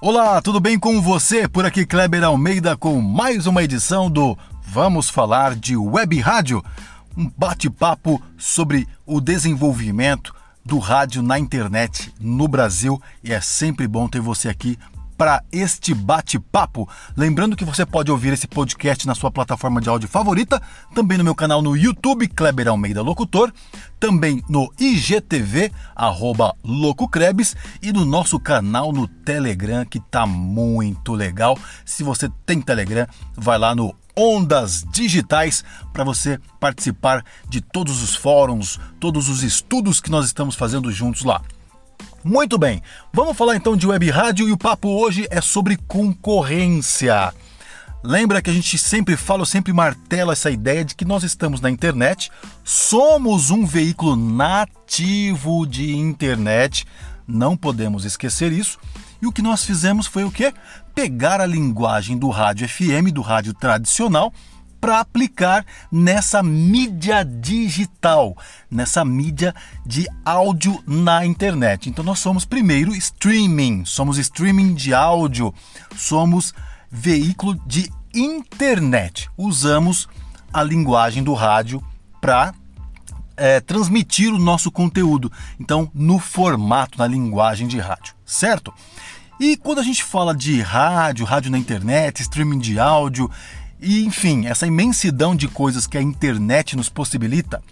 Olá, tudo bem com você? Por aqui Kleber Almeida com mais uma edição do Vamos Falar de Web Rádio, um bate-papo sobre o desenvolvimento do rádio na internet no Brasil e é sempre bom ter você aqui para este bate-papo. Lembrando que você pode ouvir esse podcast na sua plataforma de áudio favorita, também no meu canal no YouTube, Kleber Almeida Locutor, também no IGTV, arroba LocoCrebs, e no nosso canal no Telegram, que tá muito legal. Se você tem Telegram, vai lá no Ondas Digitais para você participar de todos os fóruns, todos os estudos que nós estamos fazendo juntos lá. Muito bem, vamos falar então de web rádio e o papo hoje é sobre concorrência. Lembra que a gente sempre fala, sempre martela essa ideia de que nós estamos na internet, somos um veículo nativo de internet, não podemos esquecer isso. E o que nós fizemos foi o quê? Pegar a linguagem do rádio FM, do rádio tradicional, para aplicar nessa mídia digital, nessa mídia de áudio na internet. Então nós somos primeiro streaming, somos streaming de áudio, somos veículo de internet. Usamos a linguagem do rádio para é, transmitir o nosso conteúdo. Então, no formato, na linguagem de rádio, certo? E quando a gente fala de rádio, rádio na internet, streaming de áudio, e enfim, essa imensidão de coisas que a internet nos possibilita,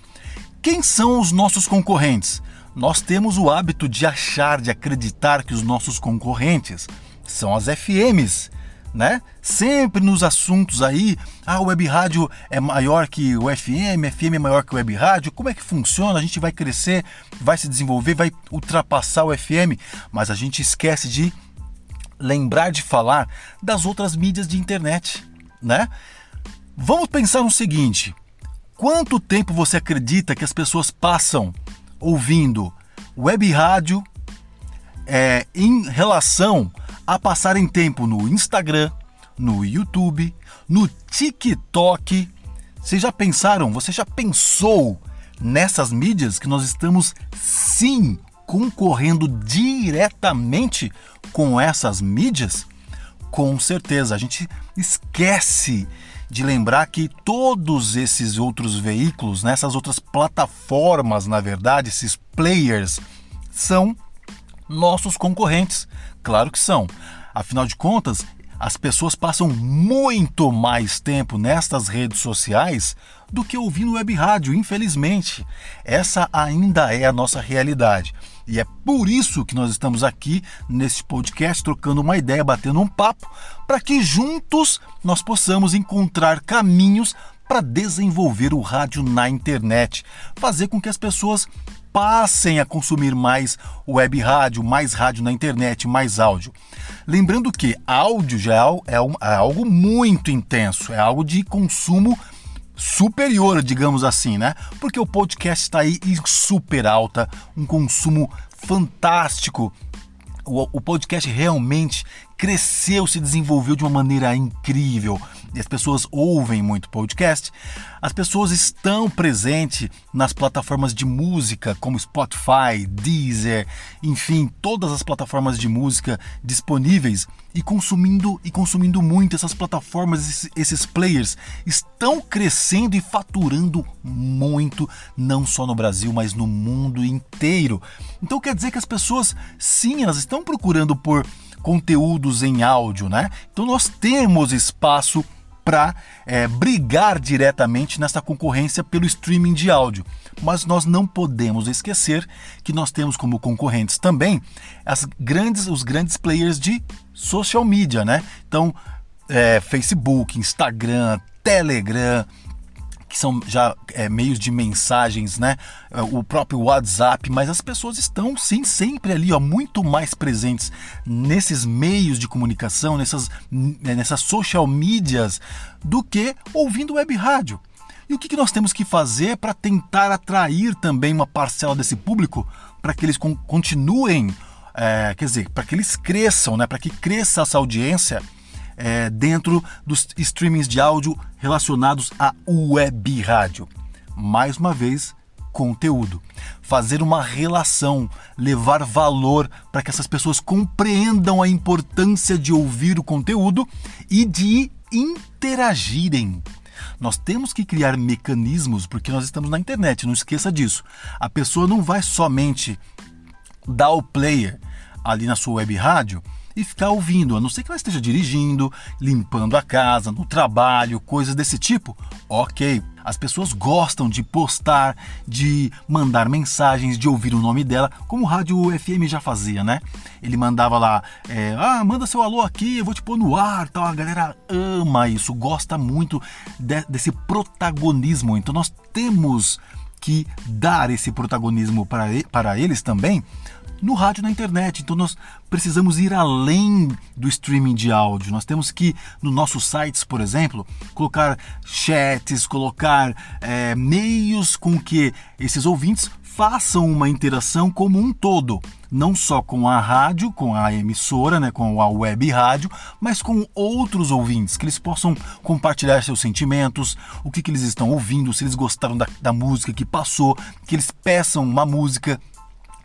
quem são os nossos concorrentes? Nós temos o hábito de achar, de acreditar que os nossos concorrentes são as FMs, né? Sempre nos assuntos aí, ah, web rádio é maior que o FM, FM é maior que o web rádio, como é que funciona? A gente vai crescer, vai se desenvolver, vai ultrapassar o FM, mas a gente esquece de lembrar de falar das outras mídias de internet né? Vamos pensar no seguinte: quanto tempo você acredita que as pessoas passam ouvindo web rádio é, em relação a passarem tempo no Instagram, no YouTube, no TikTok? Vocês já pensaram? Você já pensou nessas mídias que nós estamos sim concorrendo diretamente com essas mídias? Com certeza, a gente esquece de lembrar que todos esses outros veículos, nessas né, outras plataformas, na verdade, esses players, são nossos concorrentes. Claro que são. Afinal de contas, as pessoas passam muito mais tempo nestas redes sociais do que ouvindo web rádio, infelizmente. Essa ainda é a nossa realidade. E é por isso que nós estamos aqui neste podcast trocando uma ideia, batendo um papo, para que juntos nós possamos encontrar caminhos para desenvolver o rádio na internet, fazer com que as pessoas passem a consumir mais web rádio, mais rádio na internet, mais áudio. Lembrando que áudio já é, é, é algo muito intenso, é algo de consumo superior, digamos assim, né? Porque o podcast está aí em super alta, um consumo fantástico. O, o podcast realmente cresceu, se desenvolveu de uma maneira incrível as pessoas ouvem muito podcast, as pessoas estão presentes nas plataformas de música como Spotify, Deezer, enfim, todas as plataformas de música disponíveis e consumindo e consumindo muito essas plataformas, esses players estão crescendo e faturando muito, não só no Brasil, mas no mundo inteiro. Então quer dizer que as pessoas sim, elas estão procurando por conteúdos em áudio, né? Então nós temos espaço para é, brigar diretamente nessa concorrência pelo streaming de áudio. Mas nós não podemos esquecer que nós temos como concorrentes também as grandes, os grandes players de social media, né? Então, é, Facebook, Instagram, Telegram, que são já é, meios de mensagens, né? É, o próprio WhatsApp, mas as pessoas estão sim sempre ali, ó, muito mais presentes nesses meios de comunicação, nessas, nessas social medias, do que ouvindo web rádio. E o que, que nós temos que fazer para tentar atrair também uma parcela desse público para que eles continuem, é, quer dizer, para que eles cresçam, né? Para que cresça essa audiência é, dentro dos streamings de áudio relacionados à web rádio. Mais uma vez, conteúdo, fazer uma relação, levar valor para que essas pessoas compreendam a importância de ouvir o conteúdo e de interagirem. Nós temos que criar mecanismos porque nós estamos na internet, não esqueça disso. A pessoa não vai somente dar o player ali na sua web rádio e ficar ouvindo, a não ser que ela esteja dirigindo, limpando a casa, no trabalho, coisas desse tipo. Ok, as pessoas gostam de postar, de mandar mensagens, de ouvir o nome dela, como o rádio FM já fazia, né? Ele mandava lá, é, ah, manda seu alô aqui, eu vou te pôr no ar, tal. A galera ama isso, gosta muito de, desse protagonismo. Então nós temos que dar esse protagonismo para, para eles também no rádio na internet. Então nós precisamos ir além do streaming de áudio. Nós temos que, nos nossos sites, por exemplo, colocar chats, colocar é, meios com que esses ouvintes façam uma interação como um todo, não só com a rádio, com a emissora, né, com a web rádio, mas com outros ouvintes, que eles possam compartilhar seus sentimentos, o que, que eles estão ouvindo, se eles gostaram da, da música que passou, que eles peçam uma música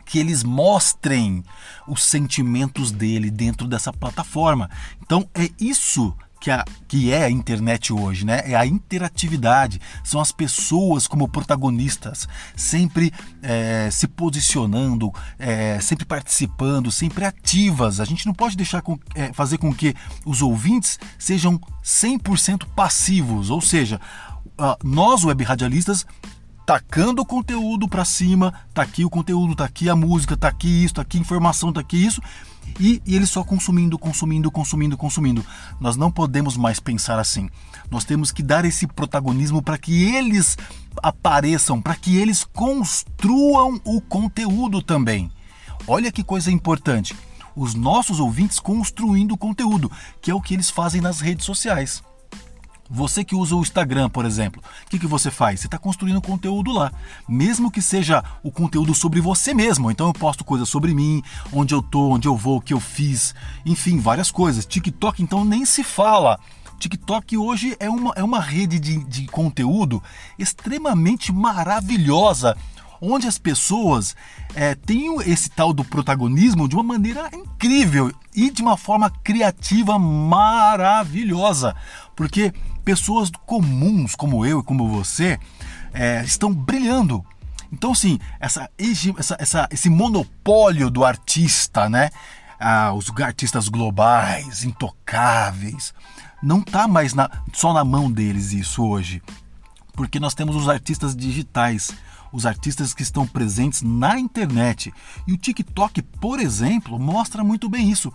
que eles mostrem os sentimentos dele dentro dessa plataforma. Então é isso que, a, que é a internet hoje, né? É a interatividade. São as pessoas como protagonistas, sempre é, se posicionando, é, sempre participando, sempre ativas. A gente não pode deixar com, é, fazer com que os ouvintes sejam 100% passivos, ou seja, nós web radialistas tacando o conteúdo para cima, tá aqui o conteúdo, tá aqui a música, tá aqui isso, tá aqui informação, tá aqui isso, e, e eles só consumindo, consumindo, consumindo, consumindo. Nós não podemos mais pensar assim. Nós temos que dar esse protagonismo para que eles apareçam, para que eles construam o conteúdo também. Olha que coisa importante. Os nossos ouvintes construindo o conteúdo, que é o que eles fazem nas redes sociais. Você que usa o Instagram, por exemplo, o que, que você faz? Você está construindo conteúdo lá, mesmo que seja o conteúdo sobre você mesmo. Então eu posto coisas sobre mim, onde eu tô, onde eu vou, o que eu fiz, enfim, várias coisas. TikTok, então, nem se fala. TikTok hoje é uma, é uma rede de, de conteúdo extremamente maravilhosa onde as pessoas é, têm esse tal do protagonismo de uma maneira incrível e de uma forma criativa maravilhosa. Porque pessoas comuns como eu e como você é, estão brilhando. Então, sim, essa, essa, essa, esse monopólio do artista, né? Ah, os artistas globais, intocáveis, não está mais na, só na mão deles isso hoje. Porque nós temos os artistas digitais, os artistas que estão presentes na internet. E o TikTok, por exemplo, mostra muito bem isso.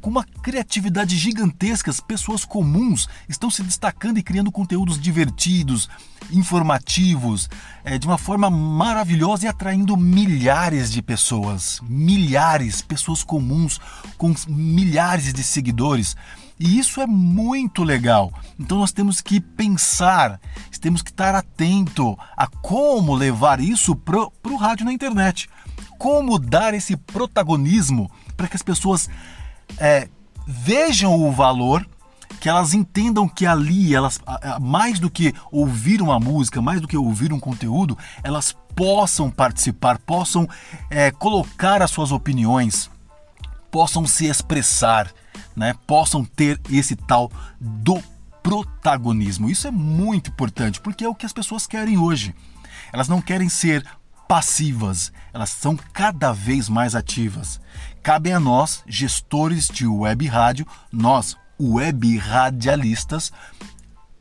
Com uma criatividade gigantesca, as pessoas comuns estão se destacando e criando conteúdos divertidos, informativos, é, de uma forma maravilhosa e atraindo milhares de pessoas. Milhares, pessoas comuns com milhares de seguidores. E isso é muito legal. Então nós temos que pensar, temos que estar atento a como levar isso para o rádio na internet. Como dar esse protagonismo para que as pessoas é, vejam o valor, que elas entendam que ali, elas mais do que ouvir uma música, mais do que ouvir um conteúdo, elas possam participar, possam é, colocar as suas opiniões, possam se expressar né, possam ter esse tal do protagonismo. Isso é muito importante porque é o que as pessoas querem hoje. Elas não querem ser passivas, elas são cada vez mais ativas. Cabe a nós, gestores de web rádio, nós, web radialistas,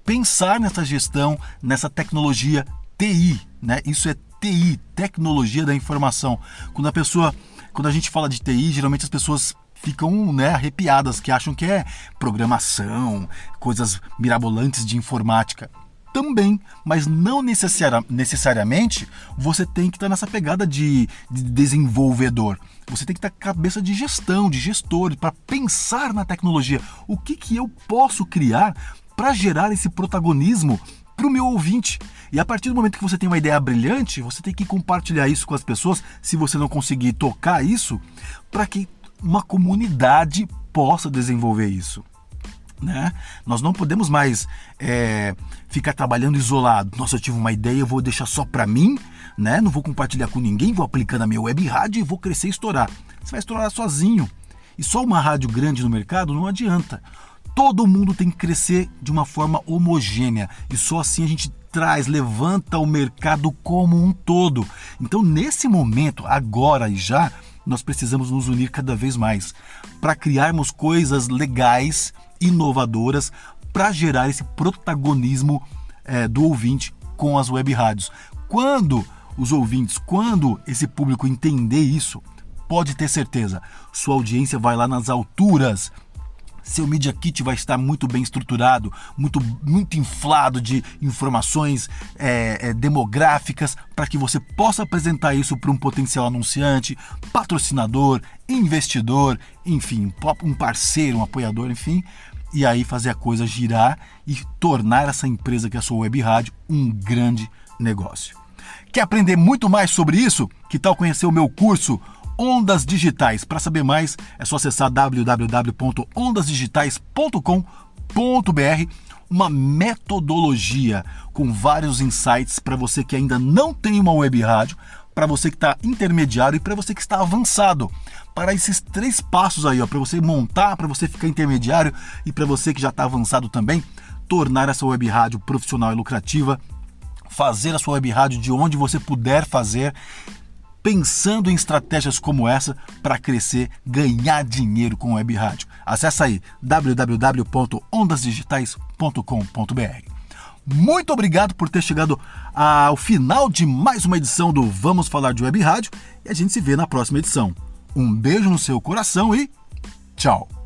pensar nessa gestão, nessa tecnologia TI, né? Isso é TI, tecnologia da informação. Quando a pessoa, quando a gente fala de TI, geralmente as pessoas ficam né, arrepiadas, que acham que é programação, coisas mirabolantes de informática. Também, mas não necessariamente você tem que estar nessa pegada de, de desenvolvedor. Você tem que estar a cabeça de gestão, de gestor, para pensar na tecnologia. O que, que eu posso criar para gerar esse protagonismo para o meu ouvinte. E a partir do momento que você tem uma ideia brilhante, você tem que compartilhar isso com as pessoas, se você não conseguir tocar isso, para que uma comunidade possa desenvolver isso. Né? Nós não podemos mais é, ficar trabalhando isolado. Nossa, eu tive uma ideia, eu vou deixar só para mim, né? Não vou compartilhar com ninguém, vou aplicar na minha web rádio e vou crescer e estourar. Você vai estourar sozinho. E só uma rádio grande no mercado não adianta. Todo mundo tem que crescer de uma forma homogênea e só assim a gente traz, levanta o mercado como um todo. Então, nesse momento, agora e já, nós precisamos nos unir cada vez mais para criarmos coisas legais, inovadoras, para gerar esse protagonismo é, do ouvinte com as web rádios. Quando os ouvintes, quando esse público entender isso, pode ter certeza, sua audiência vai lá nas alturas. Seu Media Kit vai estar muito bem estruturado, muito, muito inflado de informações é, é, demográficas para que você possa apresentar isso para um potencial anunciante, patrocinador, investidor, enfim, um parceiro, um apoiador, enfim, e aí fazer a coisa girar e tornar essa empresa que é a sua web rádio um grande negócio. Quer aprender muito mais sobre isso? Que tal conhecer o meu curso Ondas Digitais. Para saber mais, é só acessar www.ondasdigitais.com.br. Uma metodologia com vários insights para você que ainda não tem uma web rádio, para você que está intermediário e para você que está avançado. Para esses três passos aí, para você montar, para você ficar intermediário e para você que já está avançado também, tornar essa web rádio profissional e lucrativa fazer a sua web rádio de onde você puder fazer pensando em estratégias como essa para crescer, ganhar dinheiro com web rádio. Acesse aí www.ondasdigitais.com.br. Muito obrigado por ter chegado ao final de mais uma edição do Vamos Falar de Web Rádio e a gente se vê na próxima edição. Um beijo no seu coração e tchau!